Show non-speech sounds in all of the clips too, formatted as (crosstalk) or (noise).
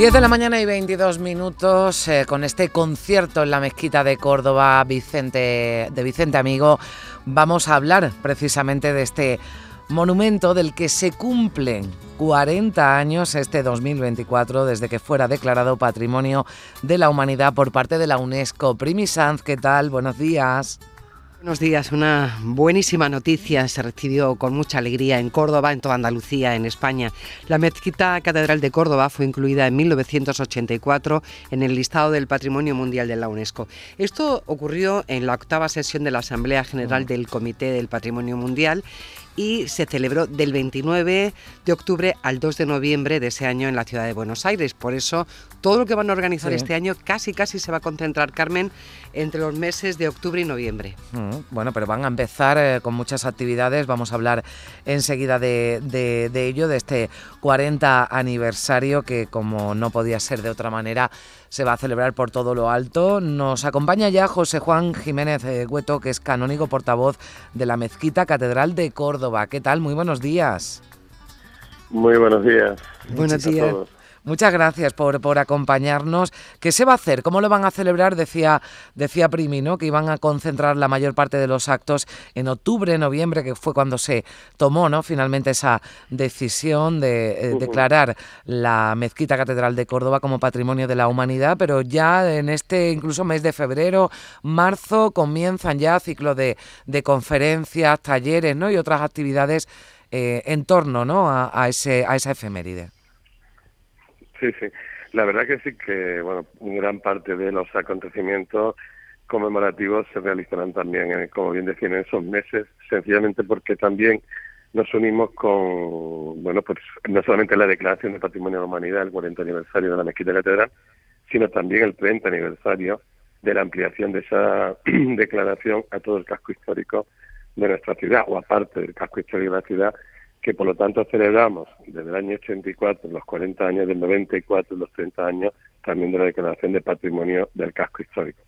10 de la mañana y 22 minutos eh, con este concierto en la mezquita de Córdoba Vicente, de Vicente Amigo. Vamos a hablar precisamente de este monumento del que se cumplen 40 años este 2024 desde que fuera declarado Patrimonio de la Humanidad por parte de la UNESCO. Primi Sanz, ¿qué tal? Buenos días. Buenos días, una buenísima noticia se recibió con mucha alegría en Córdoba, en toda Andalucía, en España. La mezquita catedral de Córdoba fue incluida en 1984 en el listado del Patrimonio Mundial de la UNESCO. Esto ocurrió en la octava sesión de la Asamblea General del Comité del Patrimonio Mundial y se celebró del 29 de octubre al 2 de noviembre de ese año en la ciudad de Buenos Aires. Por eso todo lo que van a organizar este año casi casi se va a concentrar, Carmen, entre los meses de octubre y noviembre. Mm, bueno, pero van a empezar eh, con muchas actividades. Vamos a hablar enseguida de, de ello, de este 40 aniversario que como no podía ser de otra manera se va a celebrar por todo lo alto. Nos acompaña ya José Juan Jiménez Hueto, que es canónigo portavoz de la Mezquita Catedral de Córdoba. ¿Qué tal? Muy buenos días. Muy buenos días. Buenos días. Muchas gracias por, por, acompañarnos. ¿Qué se va a hacer? ¿Cómo lo van a celebrar? Decía, decía Primi, ¿no? Que iban a concentrar la mayor parte de los actos en octubre, noviembre, que fue cuando se tomó, ¿no? Finalmente esa decisión de eh, declarar la Mezquita Catedral de Córdoba como Patrimonio de la Humanidad, pero ya en este incluso mes de febrero, marzo, comienzan ya ciclo de, de conferencias, talleres, ¿no? Y otras actividades eh, en torno, ¿no? A, a, ese, a esa efeméride. Sí, sí. La verdad que sí que, bueno, gran parte de los acontecimientos conmemorativos se realizarán también, como bien decían, en esos meses, sencillamente porque también nos unimos con, bueno, pues no solamente la Declaración de Patrimonio de la Humanidad, el 40 aniversario de la Mezquita Catedral, sino también el 30 aniversario de la ampliación de esa (clears throat) declaración a todo el casco histórico de nuestra ciudad, o aparte del casco histórico de la ciudad, que por lo tanto celebramos desde el año 84, los 40 años del 94, los 30 años también de la Declaración de Patrimonio del Casco Histórico.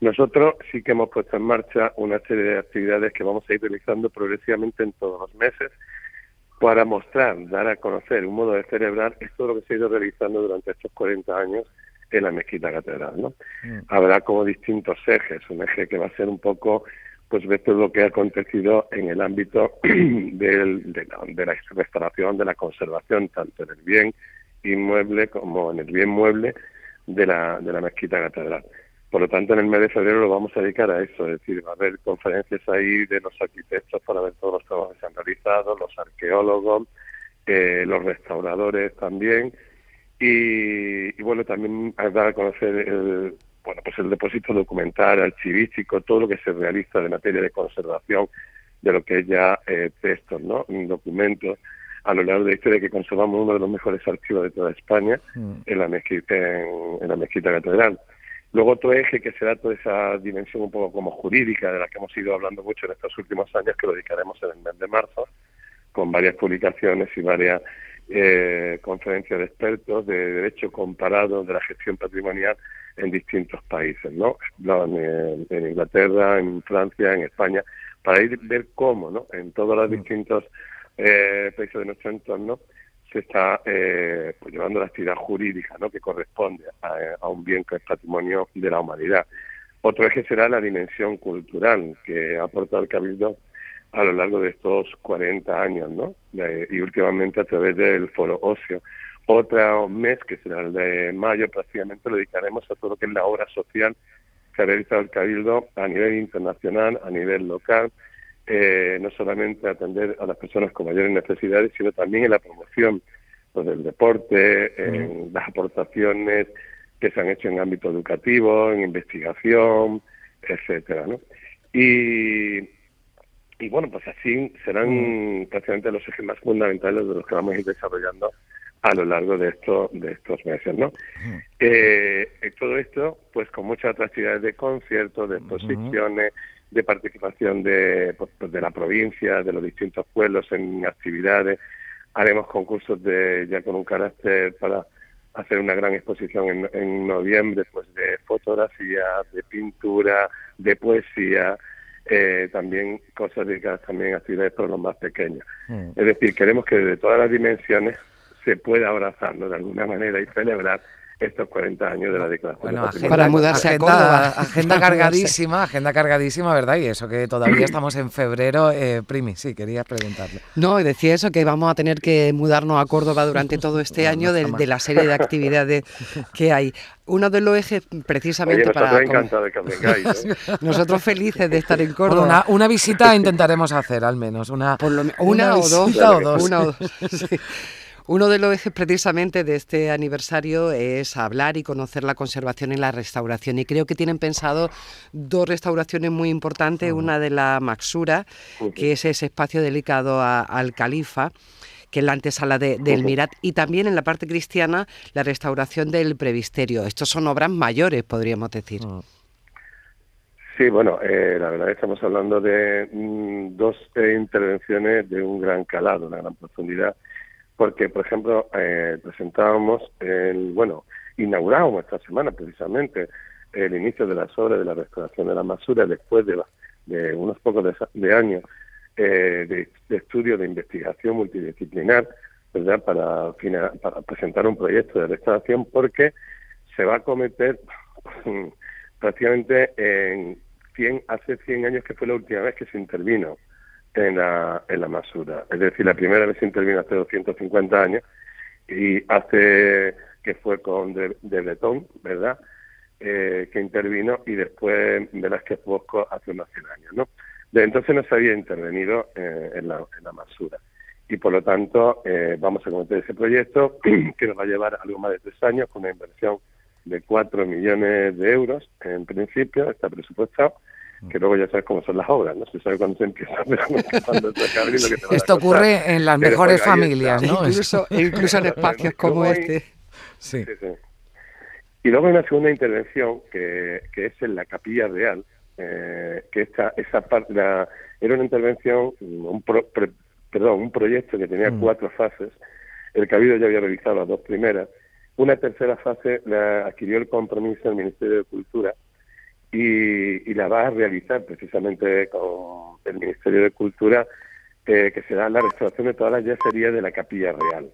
Nosotros sí que hemos puesto en marcha una serie de actividades que vamos a ir realizando progresivamente en todos los meses para mostrar, dar a conocer un modo de celebrar esto lo que se ha ido realizando durante estos 40 años en la mezquita catedral. ¿no? Mm. Habrá como distintos ejes, un eje que va a ser un poco pues ver todo lo que ha acontecido en el ámbito (clears throat) del, de, la, de, la, restauración, de la conservación, tanto en el bien inmueble como en el bien mueble de la, de la mezquita catedral. Por lo tanto, en el mes de febrero lo vamos a dedicar a eso, es decir, va a haber conferencias ahí de los arquitectos para ver todos los trabajos que se han realizado, los arqueólogos, eh, los restauradores también, y, y, bueno, también dar a conocer el, bueno, pues el depósito documental, archivístico, todo lo que se realiza de materia de conservación de lo que es ya eh, textos, ¿no? Documentos a lo largo de la historia que conservamos uno de los mejores archivos de toda España mm. en la mezquita en, la mezquita catedral. Luego otro eje que será toda esa dimensión un poco como jurídica de la que hemos ido hablando mucho en estos últimos años, que lo dedicaremos en el mes de marzo, con varias publicaciones y varias eh, conferencias de expertos de derecho comparado de la gestión patrimonial en distintos países, ¿no? En, en, Inglaterra, en Francia, en España, para ir ver cómo, ¿no? En todos los mm. distintos eh, países de nuestro entorno se está eh, pues llevando la actividad jurídica, ¿no? Que corresponde a, un bien que es patrimonio de la humanidad. Otro eje será la dimensión cultural que ha aportado el Cabildo a lo largo de estos 40 años, ¿no? y últimamente a través del Foro Ocio otro mes, que será el de mayo, prácticamente lo dedicaremos a todo lo que es la obra social que ha realizado el Cabildo a nivel internacional, a nivel local, eh, no solamente atender a las personas con mayores necesidades, sino también en la promoción pues, del deporte, en las aportaciones que se han hecho en ámbito educativo, en investigación, etcétera, ¿no? Y, y bueno, pues así serán prácticamente los ejes más fundamentales de los que vamos a ir desarrollando a lo largo de estos de estos meses, ¿no? Eh, todo esto, pues con muchas atractividades de conciertos, de exposiciones, de participación de, pues, pues, de la provincia, de los distintos pueblos en actividades. Haremos concursos de ya con un carácter para hacer una gran exposición en, en noviembre, pues de fotografía, de pintura, de poesía, eh, también cosas dedicadas también a actividades para los más pequeños. Mm. Es decir, queremos que de todas las dimensiones se pueda abrazarlo de alguna manera y celebrar estos 40 años de la declaración. para mudarse a Córdoba. Agenda (laughs) cargadísima, agenda cargadísima, ¿verdad? Y eso que todavía (clears throat) estamos en febrero. Eh, Primi, sí, querías preguntarle. No, decía eso, que vamos a tener que mudarnos a Córdoba durante todo este (laughs) año de, la serie de actividades que hay. Uno de los ejes precisamente para... de que vengáis, ¿eh? (laughs) Nosotros felices de estar en Córdoba. una, una, visita intentaremos hacer, al menos. Una, una, o dos. O dos. Una o dos. Sí. Uno de los ejes precisamente de este aniversario es hablar y conocer la conservación y la restauración. Y creo que tienen pensado dos restauraciones muy importantes, una de la Maxura, que es ese espacio dedicado al califa que es la antesala del Mirat, y también en la parte cristiana la restauración del previsterio. Estos son obras mayores, podríamos decir. Sí, bueno, eh, la verdad estamos hablando de mm, dos eh, intervenciones de un gran calado, una gran profundidad porque, por ejemplo, eh, presentábamos, el, bueno, inaugurábamos esta semana precisamente el inicio de las obras de la restauración de la Masura después de, de unos pocos de, años eh, de, estudio de investigación multidisciplinar, ¿verdad? Para, para presentar un proyecto de restauración porque se va a cometer (laughs) prácticamente en 100, hace 100 años que fue la última vez que se intervino en la, en la Masura. Es decir, la primera vez intervino hace 250 años y hace que fue con de, de ¿verdad? Eh, que intervino y después Velázquez Bosco hace unos 100 años, ¿no? De entonces no se había intervenido eh, en, la, en la Masura y por lo tanto eh, vamos a cometer ese proyecto (clears throat) que nos va a llevar algo más de tres años con una inversión de 4 millones de euros en principio, está presupuestado que luego ya sabes cómo son las obras, no se sabe cuándo se empieza, (laughs) pero cuando se lo que te Esto ocurre en las mejores familias, ¿no? Incluso, (laughs) incluso en espacios como este. Sí. sí. Y luego hay una segunda intervención que, que es en la Capilla Real, eh, que esta, esa parte era una intervención, un perdón, un proyecto que tenía mm. cuatro fases. El Cabildo ya había realizado las dos primeras. Una tercera fase la adquirió el compromiso del Ministerio de Cultura y, la va a realizar precisamente con el Ministerio de Cultura, eh, que será la restauración de todas las yeserías de la Capilla Real.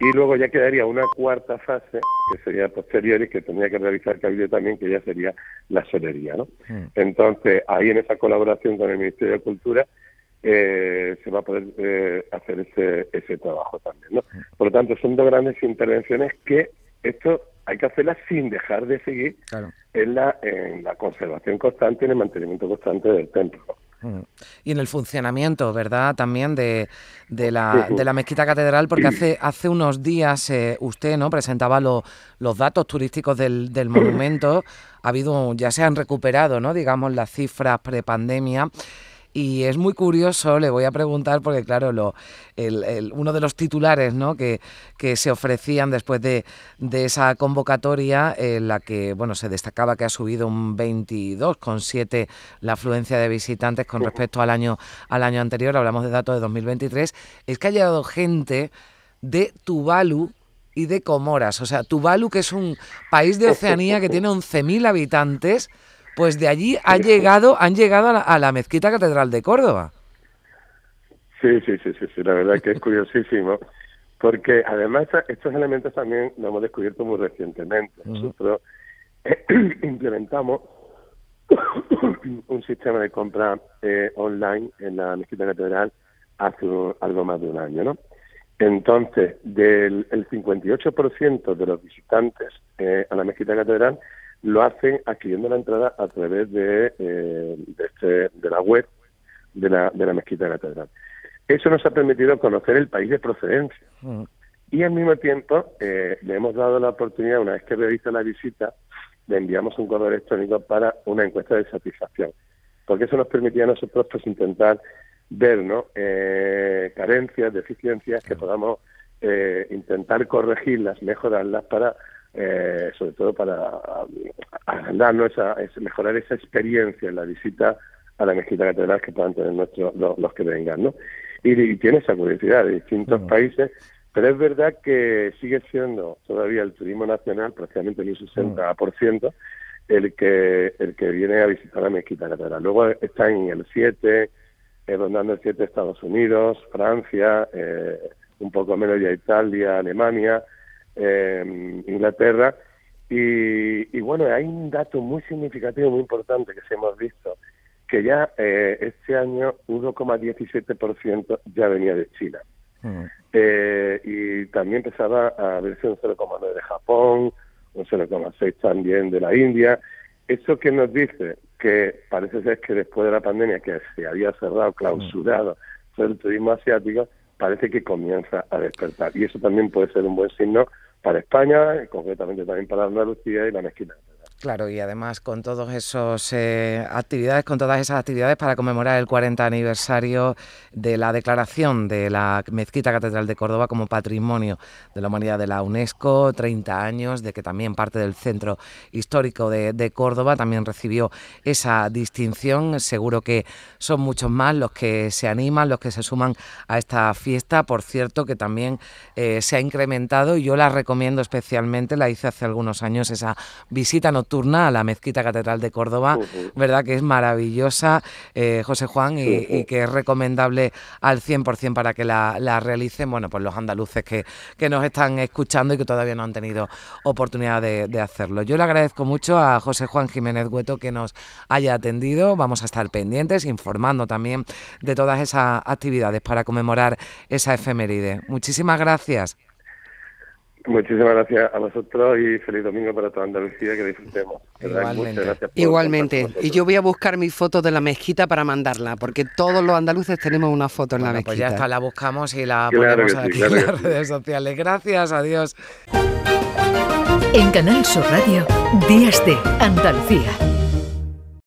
Y luego ya quedaría una cuarta fase, que sería posterior y que tendría que realizar Cabildo también, que ya sería la solería. ¿no? Hmm. Entonces, ahí en esa colaboración con el Ministerio de Cultura, eh, se va a poder eh, hacer ese, ese trabajo también. ¿no? Hmm. Por lo tanto, son dos grandes intervenciones que esto hay que hacerlas sin dejar de seguir en, la, en la conservación constante y en el mantenimiento constante del templo. Y en el funcionamiento, ¿verdad? También de, de, la, de la mezquita catedral, porque hace, hace unos días eh, usted no presentaba los datos turísticos del, del monumento. Ha habido, ya se han recuperado, ¿no? Digamos, las cifras prepandemia. Y es muy curioso, le voy a preguntar, porque claro, lo, el, uno de los titulares ¿no? que, que se ofrecían después de, de, esa convocatoria, en la que bueno, se destacaba que ha subido un 22,7 la afluencia de visitantes con respecto al año, al año anterior, hablamos de datos de 2023, es que ha llegado gente de Tuvalu y de Comoras. O sea, Tuvalu, que es un país de (laughs) Oceanía que tiene 11.000 habitantes, pues de allí ha llegado, han llegado a la, mezquita catedral de Córdoba. Sí, sí, sí, sí, la verdad que es curiosísimo, porque además estos elementos también los hemos descubierto muy recientemente. Nosotros (clears throat) implementamos (coughs) un sistema de compra eh, online en la mezquita catedral hace algo más de un año, ¿no? Entonces, del el 58% de los visitantes eh, a la mezquita catedral lo hacen adquiriendo la entrada a través de, eh, este, de, la web de la, de la mezquita de la catedral. Eso nos ha permitido conocer el país de procedencia. Mm. Y al mismo tiempo eh, le hemos dado la oportunidad, una vez que realiza la visita, le enviamos un correo electrónico para una encuesta de satisfacción. Porque eso nos permitía a nosotros pues, intentar ver ¿no? Eh, carencias, deficiencias que podamos eh, intentar corregirlas, mejorarlas para, eh, sobre todo para darnos esa, mejorar esa experiencia en la visita a la mezquita catedral que puedan tener nuestros, los, que vengan, ¿no? Y, tiene esa curiosidad de distintos países, pero es verdad que sigue siendo todavía el turismo nacional, prácticamente un 60%, el que el que viene a visitar la mezquita catedral. Luego está en el 7, eh, rondando el 7 Estados Unidos, Francia, eh, un poco menos ya Italia, Alemania, eh, Inglaterra. Y, bueno, hay un dato muy significativo, muy importante que se hemos visto, que ya eh, este año 1,17% ya venía de China. Mm. Eh, y también empezaba a verse un 0,9 de Japón, un 0,6 también de la India. ¿Eso qué nos dice? Que parece ser que después de la pandemia, que se había cerrado, clausurado todo el turismo asiático, parece que comienza a despertar. Y eso también puede ser un buen signo para España, concretamente también para Andalucía y la mezquita. Claro, y además con todas esas eh, actividades, con todas esas actividades para conmemorar el 40 aniversario de la declaración de la Mezquita Catedral de Córdoba como Patrimonio de la Humanidad de la UNESCO, 30 años de que también parte del Centro Histórico de, Córdoba también recibió esa distinción. Seguro que son muchos más los que se animan, los que se suman a esta fiesta. Por cierto, que también eh, se ha incrementado yo la recomiendo especialmente, la hice hace algunos años, esa visita nocturna a la Mezquita Catedral de Córdoba, ¿verdad? Que es maravillosa, eh, José Juan, y, que es recomendable al 100% para que la, realicen, bueno, pues los andaluces que, que, nos están escuchando y que todavía no han tenido oportunidad de, hacerlo. Yo le agradezco mucho a José Juan Jiménez Hueto que nos haya atendido. Vamos a estar pendientes, informando también de todas esas actividades para conmemorar esa efeméride. Muchísimas gracias. Muchísimas gracias a vosotros y feliz domingo para toda Andalucía, que disfrutemos. Igualmente. Igualmente. Y yo voy a buscar mi foto de la mezquita para mandarla, porque todos los andaluces tenemos una foto en la mezquita. Pues ya está, la buscamos y la ponemos aquí en las redes sociales. Gracias, adiós. En Canal Sur Radio, Días de Andalucía.